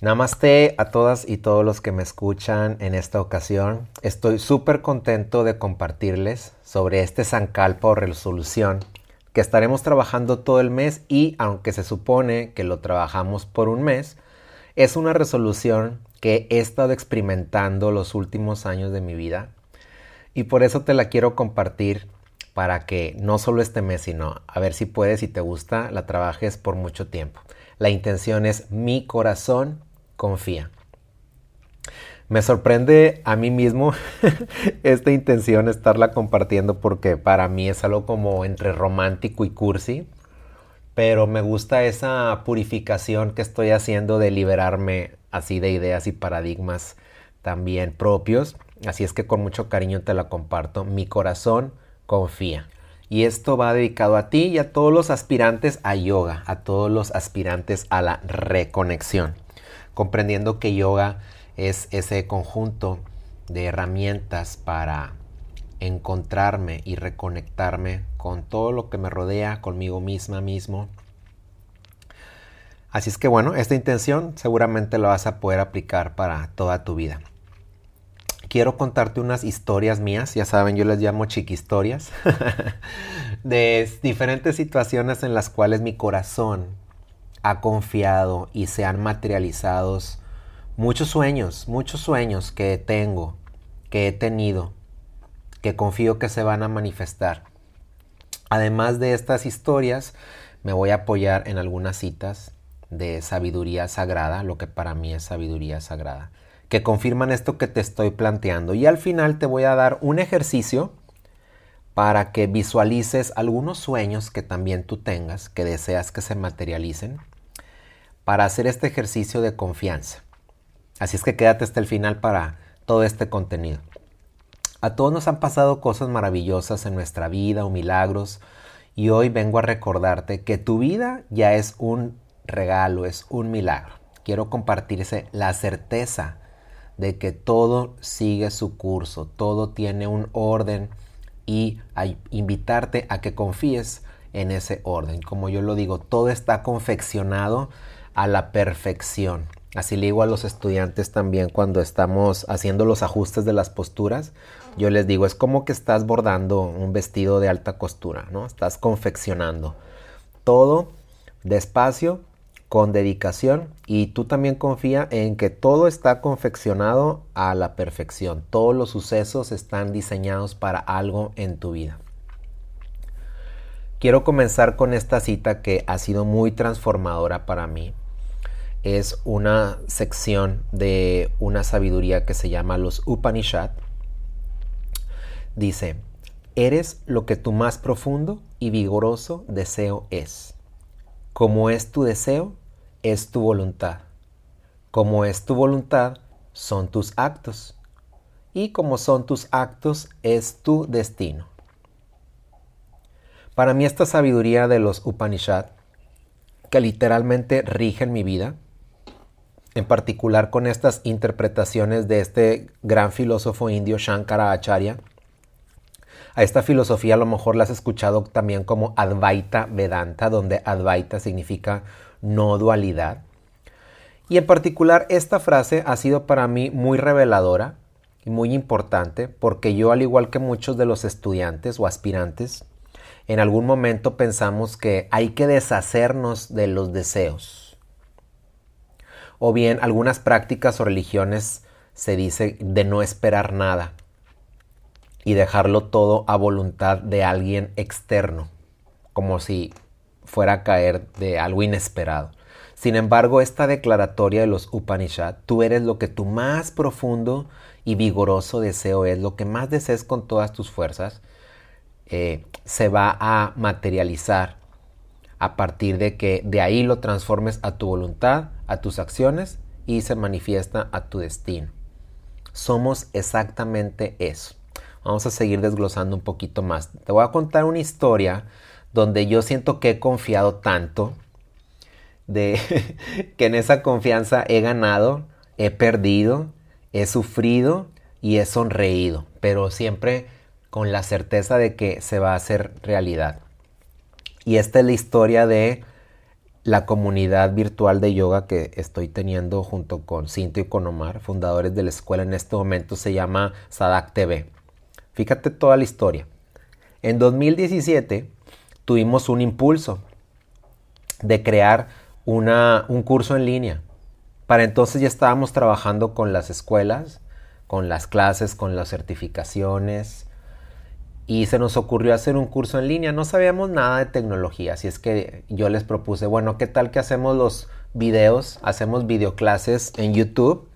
Namaste a todas y todos los que me escuchan en esta ocasión. Estoy súper contento de compartirles sobre este Sankalpa o resolución que estaremos trabajando todo el mes y aunque se supone que lo trabajamos por un mes, es una resolución que he estado experimentando los últimos años de mi vida y por eso te la quiero compartir para que no solo este mes, sino a ver si puedes y te gusta, la trabajes por mucho tiempo. La intención es mi corazón confía. Me sorprende a mí mismo esta intención estarla compartiendo porque para mí es algo como entre romántico y cursi, pero me gusta esa purificación que estoy haciendo de liberarme así de ideas y paradigmas también propios. Así es que con mucho cariño te la comparto. Mi corazón confía. Y esto va dedicado a ti y a todos los aspirantes a yoga, a todos los aspirantes a la reconexión comprendiendo que yoga es ese conjunto de herramientas para encontrarme y reconectarme con todo lo que me rodea, conmigo misma mismo. Así es que bueno, esta intención seguramente la vas a poder aplicar para toda tu vida. Quiero contarte unas historias mías, ya saben, yo les llamo chiquistorias, de diferentes situaciones en las cuales mi corazón ha confiado y se han materializado muchos sueños, muchos sueños que tengo, que he tenido, que confío que se van a manifestar. Además de estas historias, me voy a apoyar en algunas citas de sabiduría sagrada, lo que para mí es sabiduría sagrada, que confirman esto que te estoy planteando. Y al final te voy a dar un ejercicio para que visualices algunos sueños que también tú tengas, que deseas que se materialicen, para hacer este ejercicio de confianza. Así es que quédate hasta el final para todo este contenido. A todos nos han pasado cosas maravillosas en nuestra vida o milagros y hoy vengo a recordarte que tu vida ya es un regalo, es un milagro. Quiero compartirse la certeza de que todo sigue su curso, todo tiene un orden y a invitarte a que confíes en ese orden. Como yo lo digo, todo está confeccionado a la perfección. Así le digo a los estudiantes también cuando estamos haciendo los ajustes de las posturas. Yo les digo, es como que estás bordando un vestido de alta costura, ¿no? Estás confeccionando. Todo despacio, con dedicación y tú también confía en que todo está confeccionado a la perfección. Todos los sucesos están diseñados para algo en tu vida. Quiero comenzar con esta cita que ha sido muy transformadora para mí. Es una sección de una sabiduría que se llama los Upanishad. Dice, eres lo que tu más profundo y vigoroso deseo es. Como es tu deseo, es tu voluntad. Como es tu voluntad, son tus actos. Y como son tus actos, es tu destino. Para mí esta sabiduría de los Upanishad, que literalmente rigen mi vida, en particular con estas interpretaciones de este gran filósofo indio Shankara Acharya, a esta filosofía a lo mejor la has escuchado también como Advaita Vedanta, donde Advaita significa no dualidad. Y en particular esta frase ha sido para mí muy reveladora y muy importante porque yo al igual que muchos de los estudiantes o aspirantes, en algún momento pensamos que hay que deshacernos de los deseos. O bien algunas prácticas o religiones se dice de no esperar nada y dejarlo todo a voluntad de alguien externo, como si fuera a caer de algo inesperado. Sin embargo, esta declaratoria de los Upanishad, tú eres lo que tu más profundo y vigoroso deseo es, lo que más desees con todas tus fuerzas, eh, se va a materializar a partir de que de ahí lo transformes a tu voluntad, a tus acciones y se manifiesta a tu destino. Somos exactamente eso. Vamos a seguir desglosando un poquito más. Te voy a contar una historia donde yo siento que he confiado tanto, de que en esa confianza he ganado, he perdido, he sufrido y he sonreído, pero siempre con la certeza de que se va a hacer realidad. Y esta es la historia de la comunidad virtual de yoga que estoy teniendo junto con Cinto y con Omar, fundadores de la escuela en este momento, se llama Sadak TV. Fíjate toda la historia. En 2017 tuvimos un impulso de crear una, un curso en línea. Para entonces ya estábamos trabajando con las escuelas, con las clases, con las certificaciones, y se nos ocurrió hacer un curso en línea. No sabíamos nada de tecnología, así es que yo les propuse, bueno, ¿qué tal que hacemos los videos? Hacemos videoclases en YouTube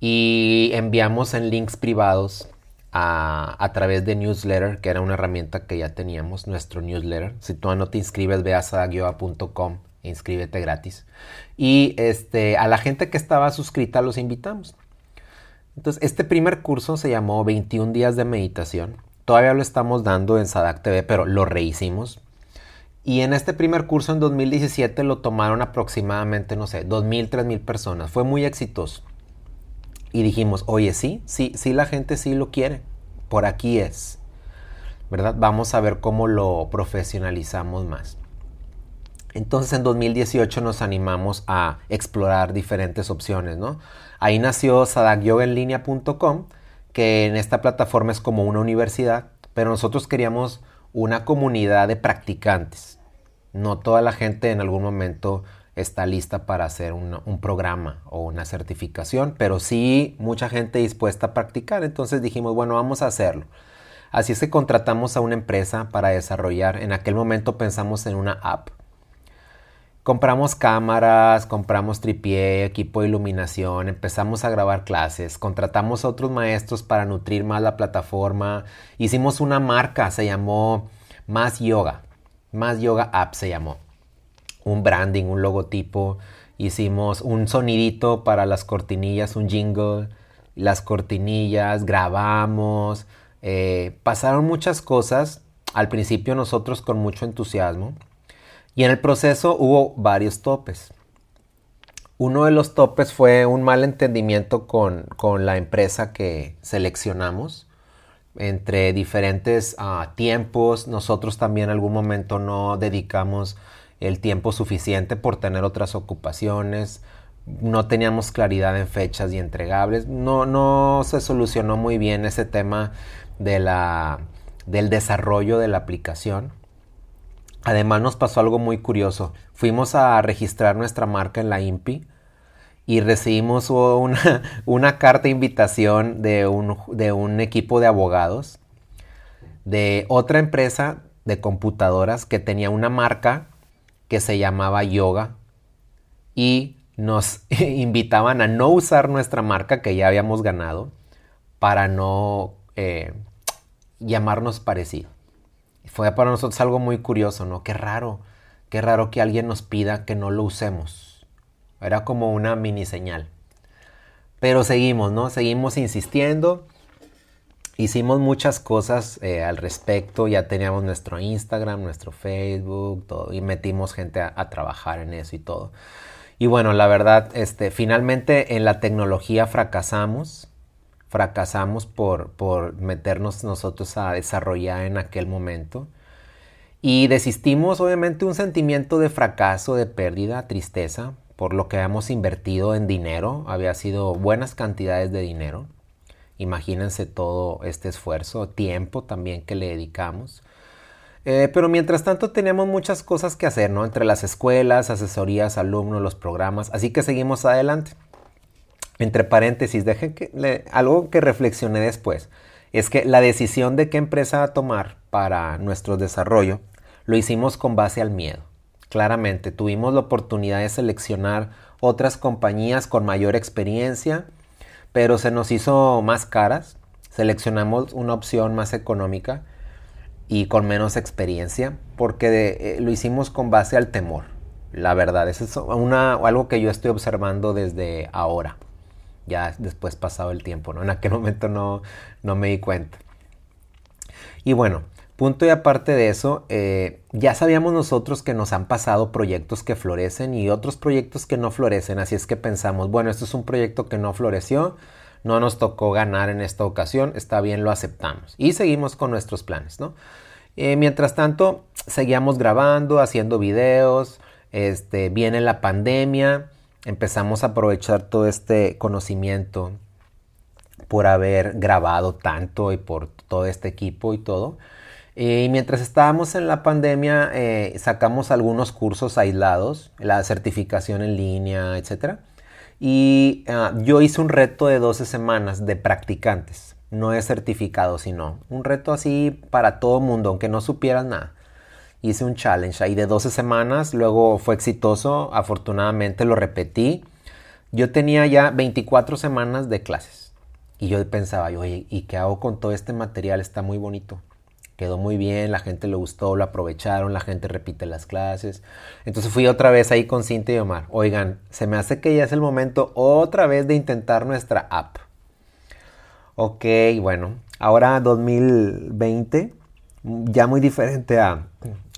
y enviamos en links privados a, través de newsletter, que era una herramienta que ya teníamos, nuestro newsletter. Si tú no te inscribes, ve a sadagyoa.com, inscríbete gratis. Y este, a la gente que estaba suscrita los invitamos. Entonces, este primer curso se llamó 21 días de meditación Todavía lo estamos dando en Sadak TV, pero lo rehicimos. Y en este primer curso en 2017 lo tomaron aproximadamente, no sé, 2.000, 3.000 personas. Fue muy exitoso. Y dijimos, oye, sí, sí, sí, la gente sí lo quiere. Por aquí es. ¿Verdad? Vamos a ver cómo lo profesionalizamos más. Entonces en 2018 nos animamos a explorar diferentes opciones, ¿no? Ahí nació sadakyogaenlinea.com que en esta plataforma es como una universidad, pero nosotros queríamos una comunidad de practicantes. No toda la gente en algún momento está lista para hacer un, programa o una certificación, pero sí mucha gente dispuesta a practicar. Entonces dijimos, bueno, vamos a hacerlo. Así es que contratamos a una empresa para desarrollar. En aquel momento pensamos en una app Compramos cámaras, compramos tripié, equipo de iluminación, empezamos a grabar clases, contratamos otros maestros para nutrir más la plataforma, hicimos una marca, se llamó Más Yoga, Más Yoga App se llamó, un branding, un logotipo, hicimos un sonidito para las cortinillas, un jingle, las cortinillas, grabamos, eh, pasaron muchas cosas, al principio nosotros con mucho entusiasmo, y en el proceso hubo varios topes. Uno de los topes fue un mal entendimiento con, la empresa que seleccionamos entre diferentes ah, tiempos. Nosotros también en algún momento no dedicamos el tiempo suficiente por tener otras ocupaciones. No teníamos claridad en fechas y entregables. No, no se solucionó muy bien ese tema de la, del desarrollo de la aplicación. Además nos pasó algo muy curioso. Fuimos a registrar nuestra marca en la INPI y recibimos una, carta de invitación de un, equipo de abogados de otra empresa de computadoras que tenía una marca que se llamaba Yoga y nos invitaban a no usar nuestra marca que ya habíamos ganado para no eh, llamarnos parecido fue para nosotros algo muy curioso, ¿no? Qué raro, qué raro que alguien nos pida que no lo usemos. Era como una mini señal. Pero seguimos, ¿no? Seguimos insistiendo. Hicimos muchas cosas eh, al respecto, ya teníamos nuestro Instagram, nuestro Facebook, todo, y metimos gente a, a, trabajar en eso y todo. Y bueno, la verdad, este, finalmente en la tecnología fracasamos, fracasamos por, por meternos nosotros a desarrollar en aquel momento. Y desistimos, obviamente, un sentimiento de fracaso, de pérdida, tristeza, por lo que habíamos invertido en dinero. Había sido buenas cantidades de dinero. Imagínense todo este esfuerzo, tiempo también que le dedicamos. Eh, pero mientras tanto teníamos muchas cosas que hacer, ¿no? Entre las escuelas, asesorías, alumnos, los programas. Así que seguimos adelante entre paréntesis, dejen que, algo que reflexioné después, es que la decisión de qué empresa tomar para nuestro desarrollo lo hicimos con base al miedo. Claramente, tuvimos la oportunidad de seleccionar otras compañías con mayor experiencia, pero se nos hizo más caras. Seleccionamos una opción más económica y con menos experiencia, porque eh, lo hicimos con base al temor. La verdad, eso es una, algo que yo estoy observando desde ahora ya después pasado el tiempo, ¿no? En aquel momento no, no me di cuenta. Y bueno, punto y aparte de eso, eh, ya sabíamos nosotros que nos han pasado proyectos que florecen y otros proyectos que no florecen, así es que pensamos, bueno, esto es un proyecto que no floreció, no nos tocó ganar en esta ocasión, está bien, lo aceptamos y seguimos con nuestros planes, ¿no? Eh, mientras tanto, seguíamos grabando, haciendo videos, este, viene la pandemia, empezamos a aprovechar todo este conocimiento por haber grabado tanto y por todo este equipo y todo. Y mientras estábamos en la pandemia, eh, sacamos algunos cursos aislados, la certificación en línea, etc. Y ah, yo hice un reto de 12 semanas de practicantes. No es certificado, sino un reto así para todo mundo, aunque no supieras nada. Hice un challenge ahí de 12 semanas, luego fue exitoso, afortunadamente lo repetí. Yo tenía ya 24 semanas de clases. Y yo pensaba, oye, ¿y qué hago con todo este material? Está muy bonito quedó muy bien, la gente le gustó, lo aprovecharon, la gente repite las clases. Entonces fui otra vez ahí con Cintia y Omar. Oigan, se me hace que ya es el momento otra vez de intentar nuestra app. Ok, bueno, ahora 2020, ya muy diferente a,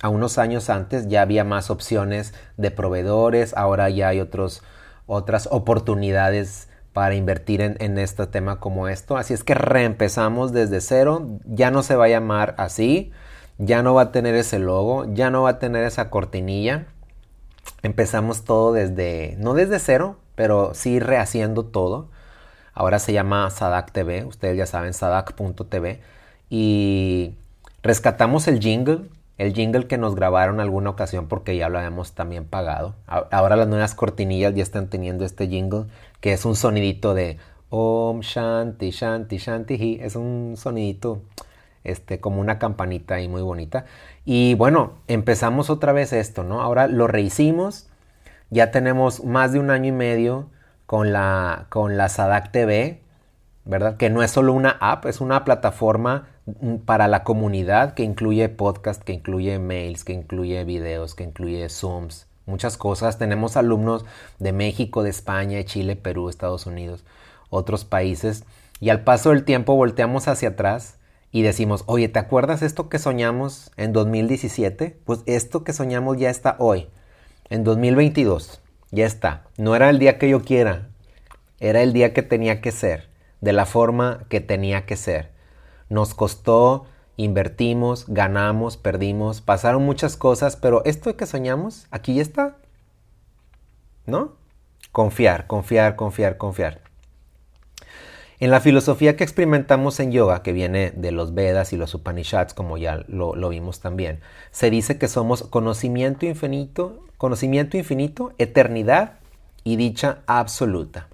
a unos años antes, ya había más opciones de proveedores, ahora ya hay otros, otras oportunidades para invertir en, este tema como esto. Así es que reempezamos desde cero. Ya no se va a llamar así. Ya no va a tener ese logo. Ya no va a tener esa cortinilla. Empezamos todo desde, no desde cero, pero sí rehaciendo todo. Ahora se llama Sadak TV. Ustedes ya saben, sadak.tv. Y rescatamos el jingle. El jingle que nos grabaron alguna ocasión porque ya lo habíamos también pagado. Ahora las nuevas cortinillas ya están teniendo este jingle que es un sonidito de Om Shanti Shanti Shanti Es un sonidito este, como una campanita ahí muy bonita. Y bueno, empezamos otra vez esto, ¿no? Ahora lo rehicimos. Ya tenemos más de un año y medio con la, con la Sadak TV, ¿verdad? Que no es solo una app, es una plataforma para la comunidad que incluye podcast, que incluye mails, que incluye videos, que incluye Zooms, muchas cosas. Tenemos alumnos de México, de España, de Chile, Perú, Estados Unidos, otros países. Y al paso del tiempo volteamos hacia atrás y decimos, oye, ¿te acuerdas esto que soñamos en 2017? Pues esto que soñamos ya está hoy, en 2022. Ya está. No era el día que yo quiera, era el día que tenía que ser, de la forma que tenía que ser. Nos costó invertimos, ganamos, perdimos, pasaron muchas cosas, pero esto que soñamos, aquí ya está. ¿No? Confiar, confiar, confiar, confiar. En la filosofía que experimentamos en yoga, que viene de los Vedas y los Upanishads, como ya lo, lo, vimos también, se dice que somos conocimiento infinito, conocimiento infinito, eternidad y dicha absoluta.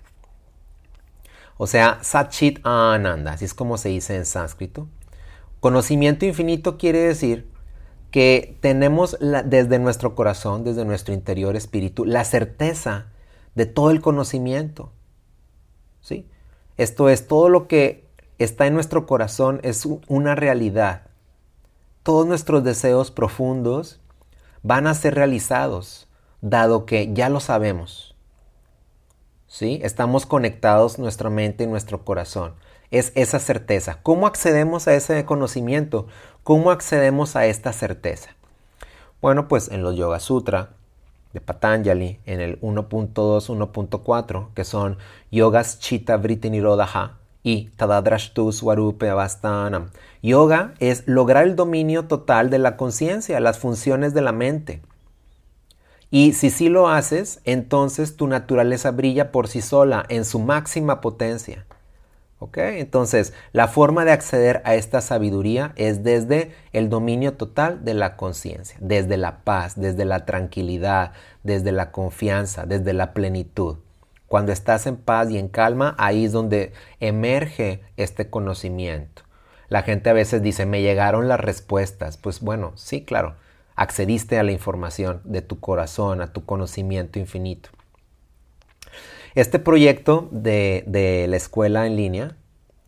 O sea, Satchit Ananda, así es como se dice en sánscrito. Conocimiento infinito quiere decir que tenemos desde nuestro corazón, desde nuestro interior espíritu, la certeza de todo el conocimiento. ¿Sí? Esto es, todo lo que está en nuestro corazón es una realidad. Todos nuestros deseos profundos van a ser realizados, dado que ya lo sabemos. Estamos conectados nuestra mente y nuestro corazón es esa certeza. ¿Cómo accedemos a ese conocimiento? ¿Cómo accedemos a esta certeza? Bueno, pues en los Yoga Sutra de Patanjali, en el 1.2, 1.4, que son Yogas Chitta Vritti Nirodha y Tadadrashtu Swarupe Avastanam. Yoga es lograr el dominio total de la conciencia, las funciones de la mente. Y si sí lo haces, entonces tu naturaleza brilla por sí sola en su máxima potencia. Entonces, la forma de acceder a esta sabiduría es desde el dominio total de la conciencia, desde la paz, desde la tranquilidad, desde la confianza, desde la plenitud. Cuando estás en paz y en calma, ahí es donde emerge este conocimiento. La gente a veces dice, me llegaron las respuestas. Pues bueno, sí, claro, accediste a la información de tu corazón, a tu conocimiento infinito. Este proyecto de, la escuela en línea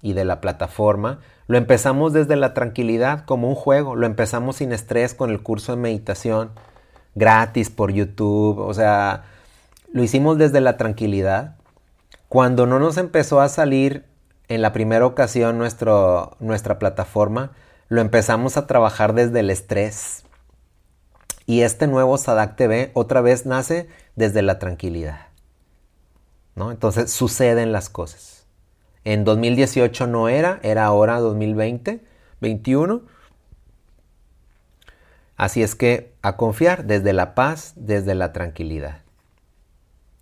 y de la plataforma lo empezamos desde la tranquilidad como un juego, lo empezamos sin estrés con el curso de meditación gratis por YouTube, o sea, lo hicimos desde la tranquilidad. Cuando no nos empezó a salir en la primera ocasión nuestro, nuestra plataforma, lo empezamos a trabajar desde el estrés. Y este nuevo Sadak TV otra vez nace desde la tranquilidad. Entonces suceden las cosas. En 2018 no era, era ahora 2020, 21. Así es que a confiar desde la paz, desde la tranquilidad.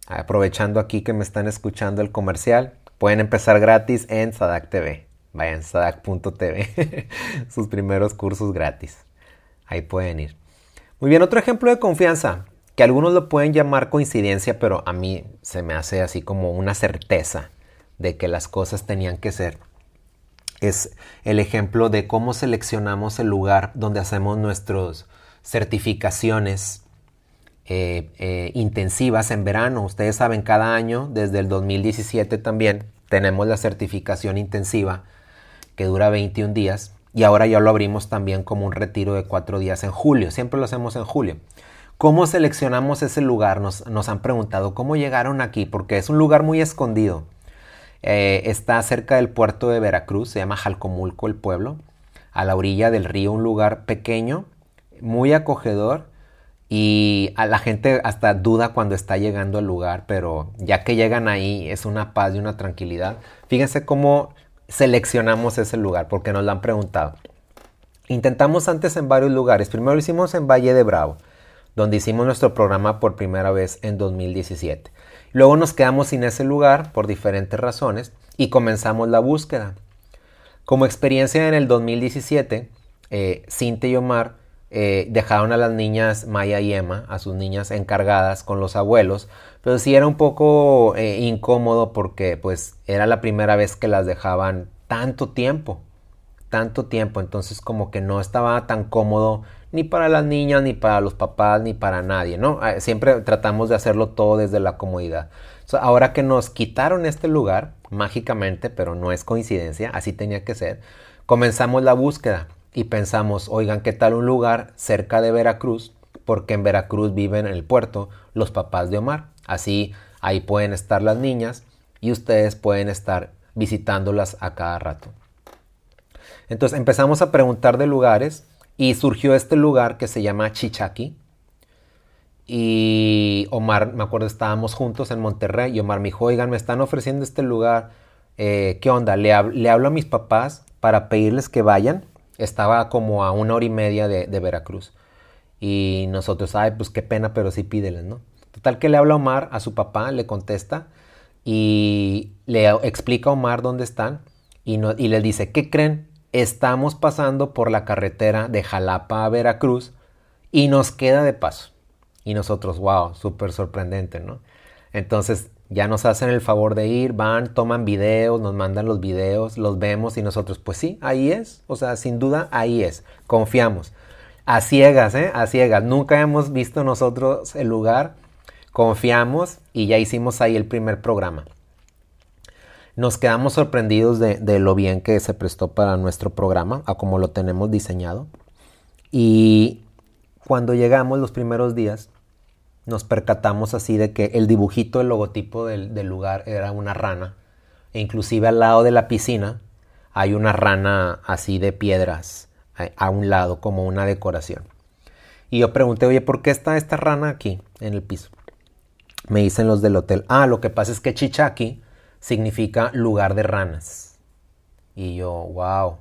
Aprovechando aquí que me están escuchando el comercial, pueden empezar gratis en Sadak TV. Vayan sadak.tv, sus primeros cursos gratis. Ahí pueden ir. Muy bien, otro ejemplo de confianza, que algunos lo pueden llamar coincidencia, pero a mí se me hace así como una certeza de que las cosas tenían que ser. Es el ejemplo de cómo seleccionamos el lugar donde hacemos nuestras certificaciones eh, eh, intensivas en verano. Ustedes saben, cada año, desde el 2017 también, tenemos la certificación intensiva que dura 21 días y ahora ya lo abrimos también como un retiro de cuatro días en julio. Siempre lo hacemos en julio. ¿Cómo seleccionamos ese lugar? Nos, nos han preguntado cómo llegaron aquí, porque es un lugar muy escondido. Eh, está cerca del puerto de Veracruz, se llama Jalcomulco el pueblo, a la orilla del río, un lugar pequeño, muy acogedor y a la gente hasta duda cuando está llegando al lugar, pero ya que llegan ahí es una paz y una tranquilidad. Fíjense cómo seleccionamos ese lugar, porque nos lo han preguntado. Intentamos antes en varios lugares. Primero lo hicimos en Valle de Bravo, donde hicimos nuestro programa por primera vez en 2017. Luego nos quedamos sin ese lugar por diferentes razones y comenzamos la búsqueda. Como experiencia en el 2017, eh, Cintia y Omar eh, dejaron a las niñas Maya y Emma, a sus niñas encargadas con los abuelos, pero sí era un poco eh, incómodo porque pues era la primera vez que las dejaban tanto tiempo, tanto tiempo, entonces como que no estaba tan cómodo ni para las niñas, ni para los papás, ni para nadie, ¿no? Ah, siempre tratamos de hacerlo todo desde la comodidad. ahora que nos quitaron este lugar, mágicamente, pero no es coincidencia, así tenía que ser, comenzamos la búsqueda y pensamos, oigan, ¿qué tal un lugar cerca de Veracruz? Porque en Veracruz viven en el puerto los papás de Omar. Así ahí pueden estar las niñas y ustedes pueden estar visitándolas a cada rato. Entonces empezamos a preguntar de lugares y surgió este lugar que se llama Chichaki. Y Omar, me acuerdo, estábamos juntos en Monterrey y Omar me dijo, oigan, me están ofreciendo este lugar, eh, ¿qué onda? Le, le hablo a mis papás para pedirles que vayan estaba como a una hora y media de, Veracruz. Y nosotros, ay, pues qué pena, pero sí pídeles, ¿no? Total que le habla Omar a su papá, le contesta y le explica a Omar dónde están y, no, y le dice, ¿qué creen? Estamos pasando por la carretera de Jalapa a Veracruz y nos queda de paso. Y nosotros, wow, súper sorprendente, ¿no? Entonces ya nos hacen el favor de ir, van, toman videos, nos mandan los videos, los vemos y nosotros, pues sí, ahí es. O sea, sin duda, ahí es. Confiamos. A ciegas, ¿eh? A ciegas. Nunca hemos visto nosotros el lugar. Confiamos y ya hicimos ahí el primer programa. Nos quedamos sorprendidos de, de lo bien que se prestó para nuestro programa, a como lo tenemos diseñado. Y cuando llegamos los primeros días, nos percatamos así de que el dibujito, el logotipo del, lugar era una rana. E inclusive al lado de la piscina hay una rana así de piedras a, un lado como una decoración. Y yo pregunté, oye, ¿por qué está esta rana aquí en el piso? Me dicen los del hotel, ah, lo que pasa es que Chichaki significa lugar de ranas. Y yo, wow.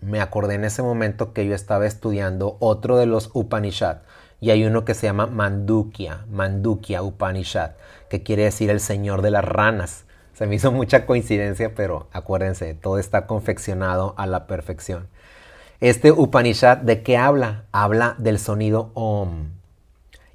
Me acordé en ese momento que yo estaba estudiando otro de los Upanishad, y hay uno que se llama Mandukya, Mandukya Upanishad, que quiere decir el señor de las ranas. Se me hizo mucha coincidencia, pero acuérdense, todo está confeccionado a la perfección. Este Upanishad, ¿de qué habla? Habla del sonido Om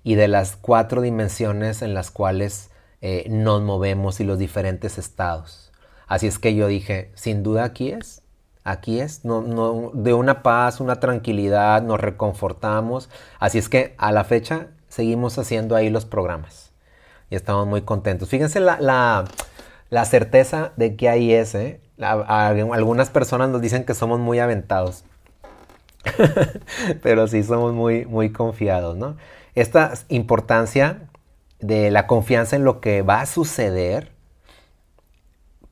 y de las cuatro dimensiones en las cuales eh, nos movemos y los diferentes estados. Así es que yo dije, sin duda aquí es. Aquí es, de una paz, una tranquilidad, nos reconfortamos. Así es que a la fecha seguimos haciendo ahí los programas y estamos muy contentos. Fíjense la, certeza de que ahí es. ¿eh? algunas personas nos dicen que somos muy aventados, pero sí somos muy, muy confiados. ¿no? Esta importancia de la confianza en lo que va a suceder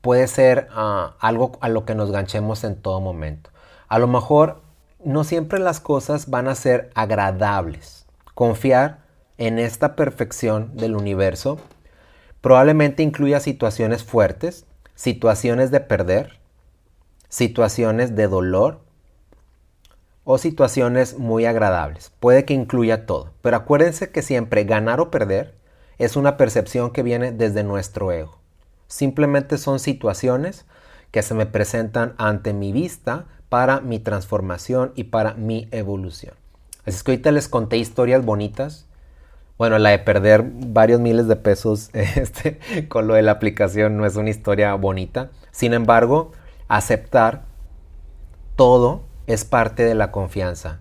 puede ser ah, algo a lo que nos ganchemos en todo momento. A lo mejor no siempre las cosas van a ser agradables. Confiar en esta perfección del universo probablemente incluya situaciones fuertes, situaciones de perder, situaciones de dolor o situaciones muy agradables. Puede que incluya todo, pero acuérdense que siempre ganar o perder es una percepción que viene desde nuestro ego. Simplemente son situaciones que se me presentan ante mi vista para mi transformación y para mi evolución. Así es que ahorita les conté historias bonitas. Bueno, la de perder varios miles de pesos este, con lo de la aplicación no es una historia bonita. Sin embargo, aceptar todo es parte de la confianza.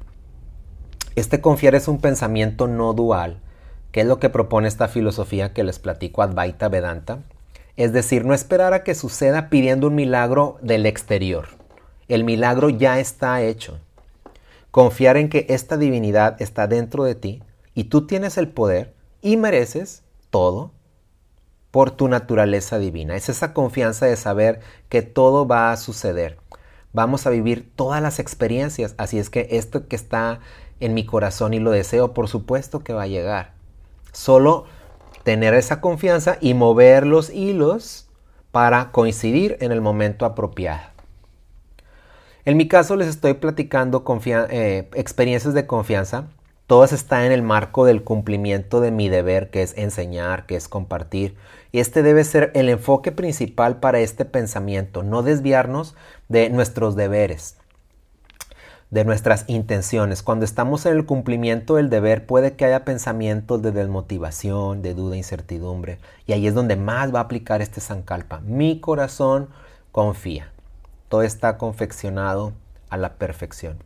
Este confiar es un pensamiento no dual, que es lo que propone esta filosofía que les platico Advaita Vedanta. Es decir, no esperar a que suceda pidiendo un milagro del exterior. El milagro ya está hecho. Confiar en que esta divinidad está dentro de ti y tú tienes el poder y mereces todo por tu naturaleza divina. Es esa confianza de saber que todo va a suceder. Vamos a vivir todas las experiencias. Así es que esto que está en mi corazón y lo deseo, por supuesto que va a llegar. Solo tener esa confianza y mover los hilos para coincidir en el momento apropiado. En mi caso les estoy platicando eh, experiencias de confianza. Todas están en el marco del cumplimiento de mi deber, que es enseñar, que es compartir. Y este debe ser el enfoque principal para este pensamiento, no desviarnos de nuestros deberes, de nuestras intenciones. Cuando estamos en el cumplimiento del deber puede que haya pensamientos de desmotivación, de duda, incertidumbre. Y ahí es donde más va a aplicar este Sankalpa. Mi corazón confía todo está confeccionado a la perfección.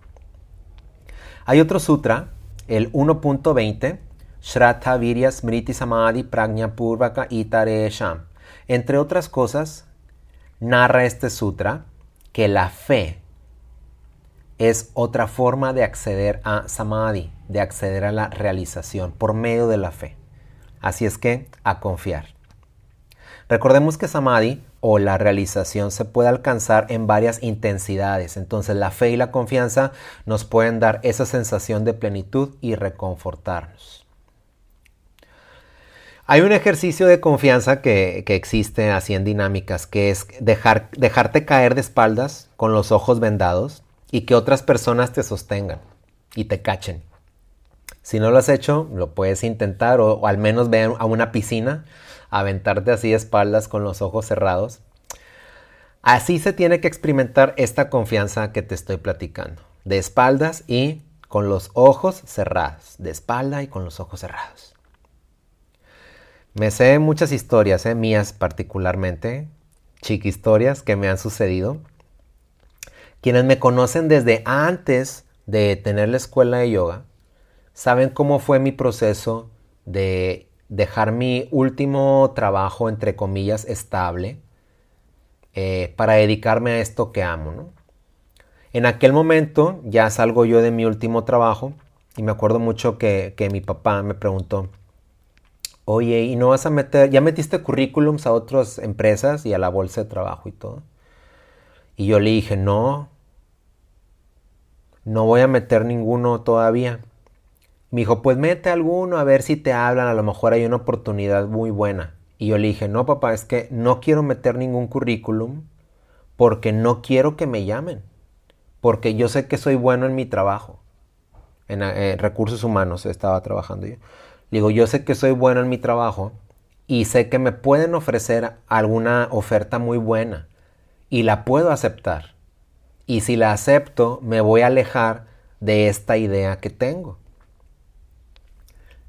Hay otro sutra, el 1.20, Shraddha Virya Smriti Samadhi Prajna Purvaka Itaresham. Entre otras cosas, narra este sutra que la fe es otra forma de acceder a Samadhi, de acceder a la realización por medio de la fe. Así es que a confiar. Recordemos que Samadhi o la realización se puede alcanzar en varias intensidades. Entonces la fe y la confianza nos pueden dar esa sensación de plenitud y reconfortarnos. Hay un ejercicio de confianza que, existe así en dinámicas, que es dejar, dejarte caer de espaldas con los ojos vendados y que otras personas te sostengan y te cachen. Si no lo has hecho, lo puedes intentar o, al menos ve a una piscina aventarte así de espaldas con los ojos cerrados. Así se tiene que experimentar esta confianza que te estoy platicando. De espaldas y con los ojos cerrados. De espalda y con los ojos cerrados. Me sé muchas historias, eh, mías particularmente, chiqui historias que me han sucedido. Quienes me conocen desde antes de tener la escuela de yoga, saben cómo fue mi proceso de dejar mi último trabajo, entre comillas, estable, eh, para dedicarme a esto que amo. En aquel momento ya salgo yo de mi último trabajo y me acuerdo mucho que, que mi papá me preguntó, oye, ¿y no vas a meter, ya metiste currículums a otras empresas y a la bolsa de trabajo y todo? Y yo le dije, no, no voy a meter ninguno todavía. Me dijo, pues mete alguno a ver si te hablan, a lo mejor hay una oportunidad muy buena. Y yo le dije, no papá, es que no quiero meter ningún currículum porque no quiero que me llamen, porque yo sé que soy bueno en mi trabajo. En, eh, recursos humanos estaba trabajando yo. Digo, yo sé que soy bueno en mi trabajo y sé que me pueden ofrecer alguna oferta muy buena y la puedo aceptar. Y si la acepto, me voy a alejar de esta idea que tengo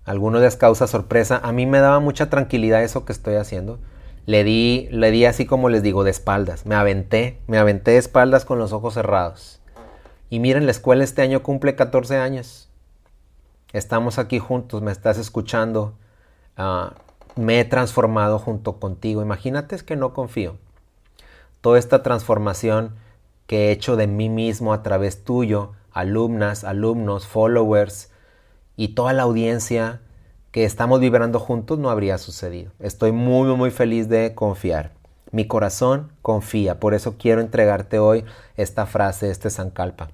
alguno les causa sorpresa. A mí me daba mucha tranquilidad eso que estoy haciendo. Le di, le di así como les digo, de espaldas. Me aventé, me aventé de espaldas con los ojos cerrados. Y miren, la escuela este año cumple 14 años. Estamos aquí juntos, me estás escuchando. Ah, me he transformado junto contigo. Imagínate que no confío. Toda esta transformación que he hecho de mí mismo a través tuyo, alumnas, alumnos, followers, y toda la audiencia que estamos vibrando juntos no habría sucedido. Estoy muy, muy feliz de confiar. Mi corazón confía, por eso quiero entregarte hoy esta frase, este Sankalpa.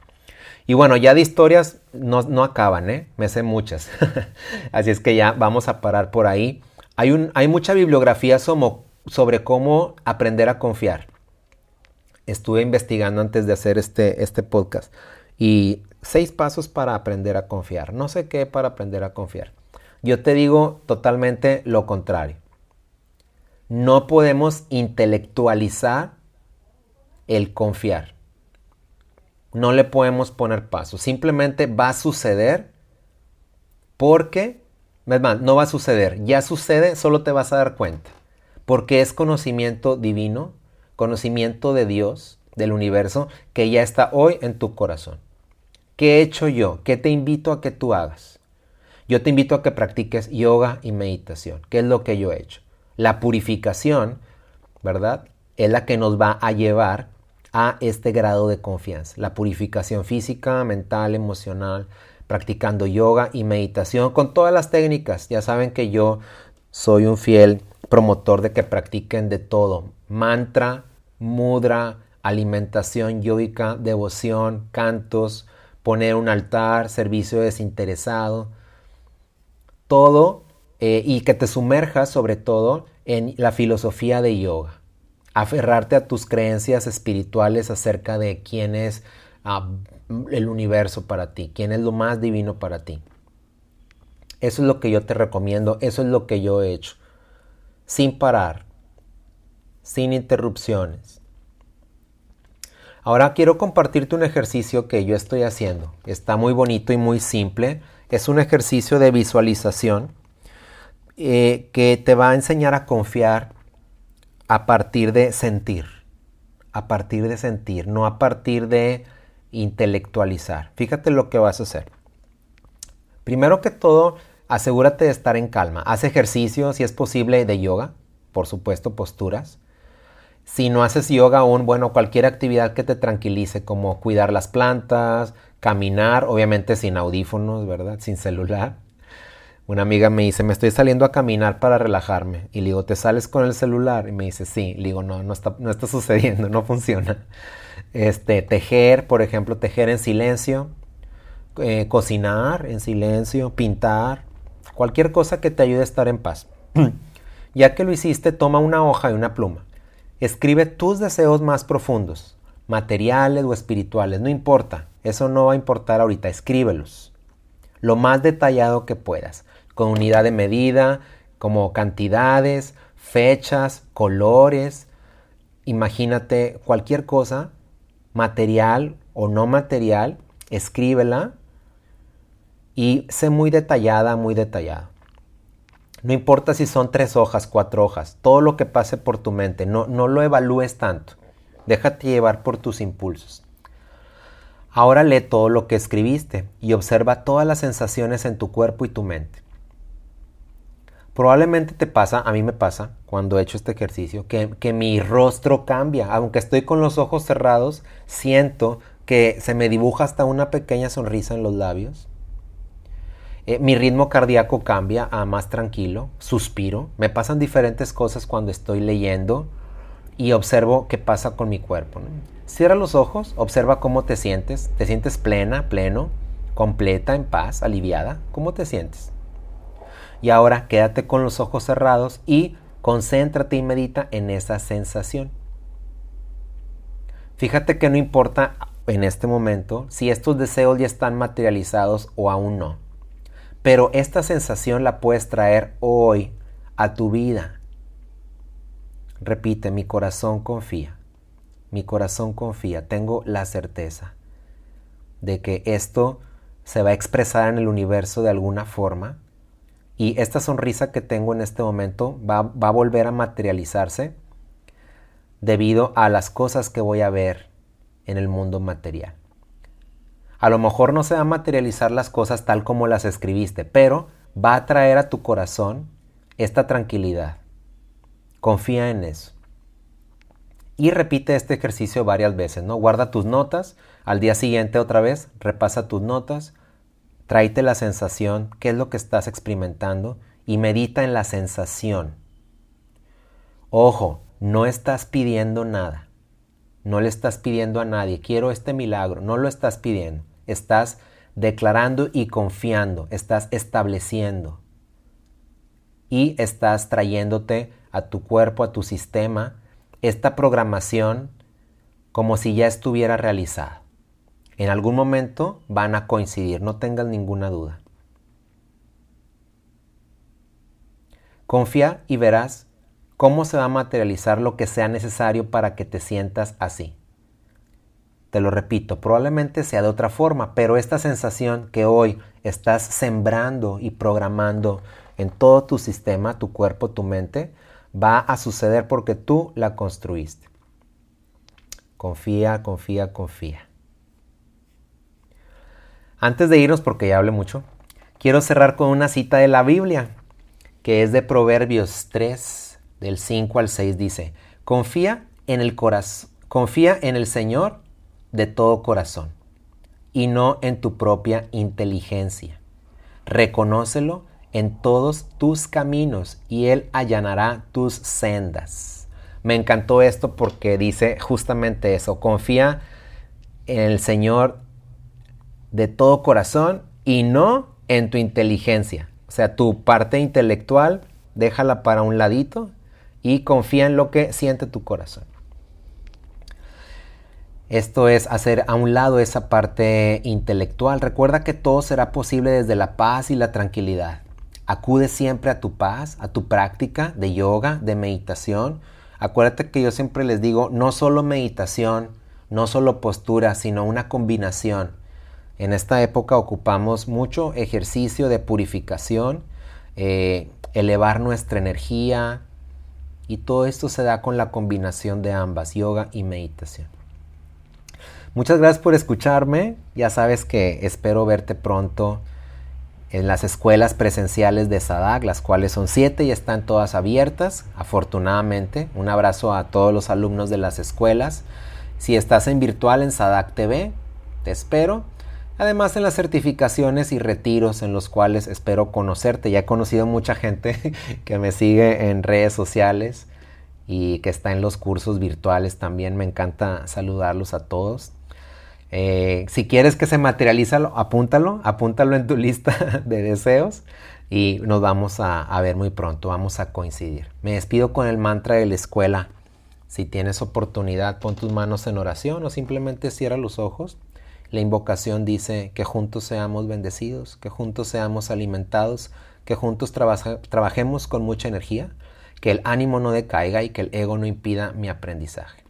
Y bueno, ya de historias no, acaban, ¿eh? Me sé muchas. Así es que ya vamos a parar por ahí. Hay, un, hay mucha bibliografía sobre cómo aprender a confiar. Estuve investigando antes de hacer este, este podcast y seis pasos para aprender a confiar. No sé qué para aprender a confiar. Yo te digo totalmente lo contrario. No podemos intelectualizar el confiar. No le podemos poner paso. Simplemente va a suceder porque, no va a suceder. Ya sucede, solo te vas a dar cuenta. Porque es conocimiento divino, conocimiento de Dios, del universo, que ya está hoy en tu corazón. ¿Qué he hecho yo? ¿Qué te invito a que tú hagas? Yo te invito a que practiques yoga y meditación. ¿Qué es lo que yo he hecho? La purificación, ¿verdad? Es la que nos va a llevar a este grado de confianza. La purificación física, mental, emocional, practicando yoga y meditación con todas las técnicas. Ya saben que yo soy un fiel promotor de que practiquen de todo. Mantra, mudra, alimentación yoica, devoción, cantos, poner un altar, servicio desinteresado, todo eh, y que te sumerjas sobre todo en la filosofía de yoga. Aferrarte a tus creencias espirituales acerca de quién es ah, el universo para ti, quién es lo más divino para ti. Eso es lo que yo te recomiendo, eso es lo que yo he hecho. Sin parar, sin interrupciones. Ahora quiero compartirte un ejercicio que yo estoy haciendo. Está muy bonito y muy simple. Es un ejercicio de visualización eh, que te va a enseñar a confiar a partir de sentir. A partir de sentir, no a partir de intelectualizar. Fíjate lo que vas a hacer. Primero que todo, asegúrate de estar en calma. Haz ejercicio, si es posible, de yoga, por supuesto, posturas. Si no haces yoga aún, bueno, cualquier actividad que te tranquilice, como cuidar las plantas, caminar, obviamente sin audífonos, ¿verdad? Sin celular. Una amiga me dice, me estoy saliendo a caminar para relajarme. Y le digo, ¿te sales con el celular? Y me dice, sí. Le digo, no, no está, no está sucediendo, no funciona. Este, tejer, por ejemplo, tejer en silencio, eh, cocinar en silencio, pintar, cualquier cosa que te ayude a estar en paz. ya que lo hiciste, toma una hoja y una pluma. Escribe tus deseos más profundos, materiales o espirituales, no importa, eso no va a importar ahorita, escríbelos. Lo más detallado que puedas, con unidad de medida, como cantidades, fechas, colores. Imagínate cualquier cosa, material o no material, escríbela y sé muy detallada, muy detallada. No importa si son tres hojas, cuatro hojas, todo lo que pase por tu mente, no, no lo evalúes tanto. Déjate llevar por tus impulsos. Ahora lee todo lo que escribiste y observa todas las sensaciones en tu cuerpo y tu mente. Probablemente te pasa, a mí me pasa, cuando he hecho este ejercicio, que, que mi rostro cambia. Aunque estoy con los ojos cerrados, siento que se me dibuja hasta una pequeña sonrisa en los labios eh, mi ritmo cardíaco cambia a más tranquilo, suspiro, me pasan diferentes cosas cuando estoy leyendo y observo qué pasa con mi cuerpo. Cierra los ojos, observa cómo te sientes, te sientes plena, pleno, completa, en paz, aliviada, ¿cómo te sientes? Y ahora quédate con los ojos cerrados y concéntrate y medita en esa sensación. Fíjate que no importa en este momento si estos deseos ya están materializados o aún no. Pero esta sensación la puedes traer hoy a tu vida. Repite, mi corazón confía. Mi corazón confía. Tengo la certeza de que esto se va a expresar en el universo de alguna forma. Y esta sonrisa que tengo en este momento va, va a volver a materializarse debido a las cosas que voy a ver en el mundo material. A lo mejor no se va a materializar las cosas tal como las escribiste, pero va a traer a tu corazón esta tranquilidad. Confía en eso. Y repite este ejercicio varias veces, ¿no? Guarda tus notas, al día siguiente otra vez, repasa tus notas, tráete la sensación, qué es lo que estás experimentando y medita en la sensación. Ojo, no estás pidiendo nada. No le estás pidiendo a nadie, quiero este milagro, no lo estás pidiendo estás declarando y confiando, estás estableciendo y estás trayéndote a tu cuerpo, a tu sistema, esta programación como si ya estuviera realizada. En algún momento van a coincidir, no tengas ninguna duda. Confía y verás cómo se va a materializar lo que sea necesario para que te sientas así. Te lo repito, probablemente sea de otra forma, pero esta sensación que hoy estás sembrando y programando en todo tu sistema, tu cuerpo, tu mente, va a suceder porque tú la construiste. Confía, confía, confía. Antes de irnos, porque ya hablé mucho, quiero cerrar con una cita de la Biblia, que es de Proverbios 3, del 5 al 6, dice, confía en el corazón, confía en el Señor de todo corazón y no en tu propia inteligencia. Reconócelo en todos tus caminos y Él allanará tus sendas. Me encantó esto porque dice justamente eso, confía en el Señor de todo corazón y no en tu inteligencia. O sea, tu parte intelectual, déjala para un ladito y confía en lo que siente tu corazón. Esto es hacer a un lado esa parte intelectual. Recuerda que todo será posible desde la paz y la tranquilidad. Acude siempre a tu paz, a tu práctica de yoga, de meditación. Acuérdate que yo siempre les digo, no solo meditación, no solo postura, sino una combinación. En esta época ocupamos mucho ejercicio de purificación, eh, elevar nuestra energía y todo esto se da con la combinación de ambas, yoga y meditación. Muchas gracias por escucharme. Ya sabes que espero verte pronto en las escuelas presenciales de SADAC, las cuales son siete y están todas abiertas, afortunadamente. Un abrazo a todos los alumnos de las escuelas. Si estás en virtual en SADAC TV, te espero. Además en las certificaciones y retiros en los cuales espero conocerte. Ya he conocido mucha gente que me sigue en redes sociales y que está en los cursos virtuales también. Me encanta saludarlos a todos. Eh, si quieres que se materialice, apúntalo, apúntalo en tu lista de deseos y nos vamos a, a, ver muy pronto, vamos a coincidir. Me despido con el mantra de la escuela. Si tienes oportunidad, pon tus manos en oración o simplemente cierra los ojos. La invocación dice que juntos seamos bendecidos, que juntos seamos alimentados, que juntos trabajemos con mucha energía, que el ánimo no decaiga y que el ego no impida mi aprendizaje.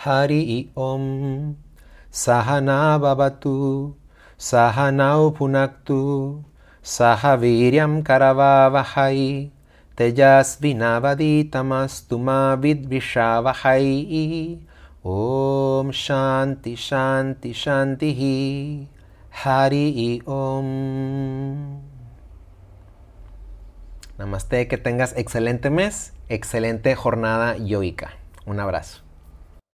Hari Om. Sahana Babatu Sahanau Punaktu Sahaviryam Karavavahai. Tejas Vinavaditamastu Vidvishavahai Om Shanti Shanti Shanti Hari Om. Namaste, que tengas excelente mes, excelente jornada yoica. Un abrazo.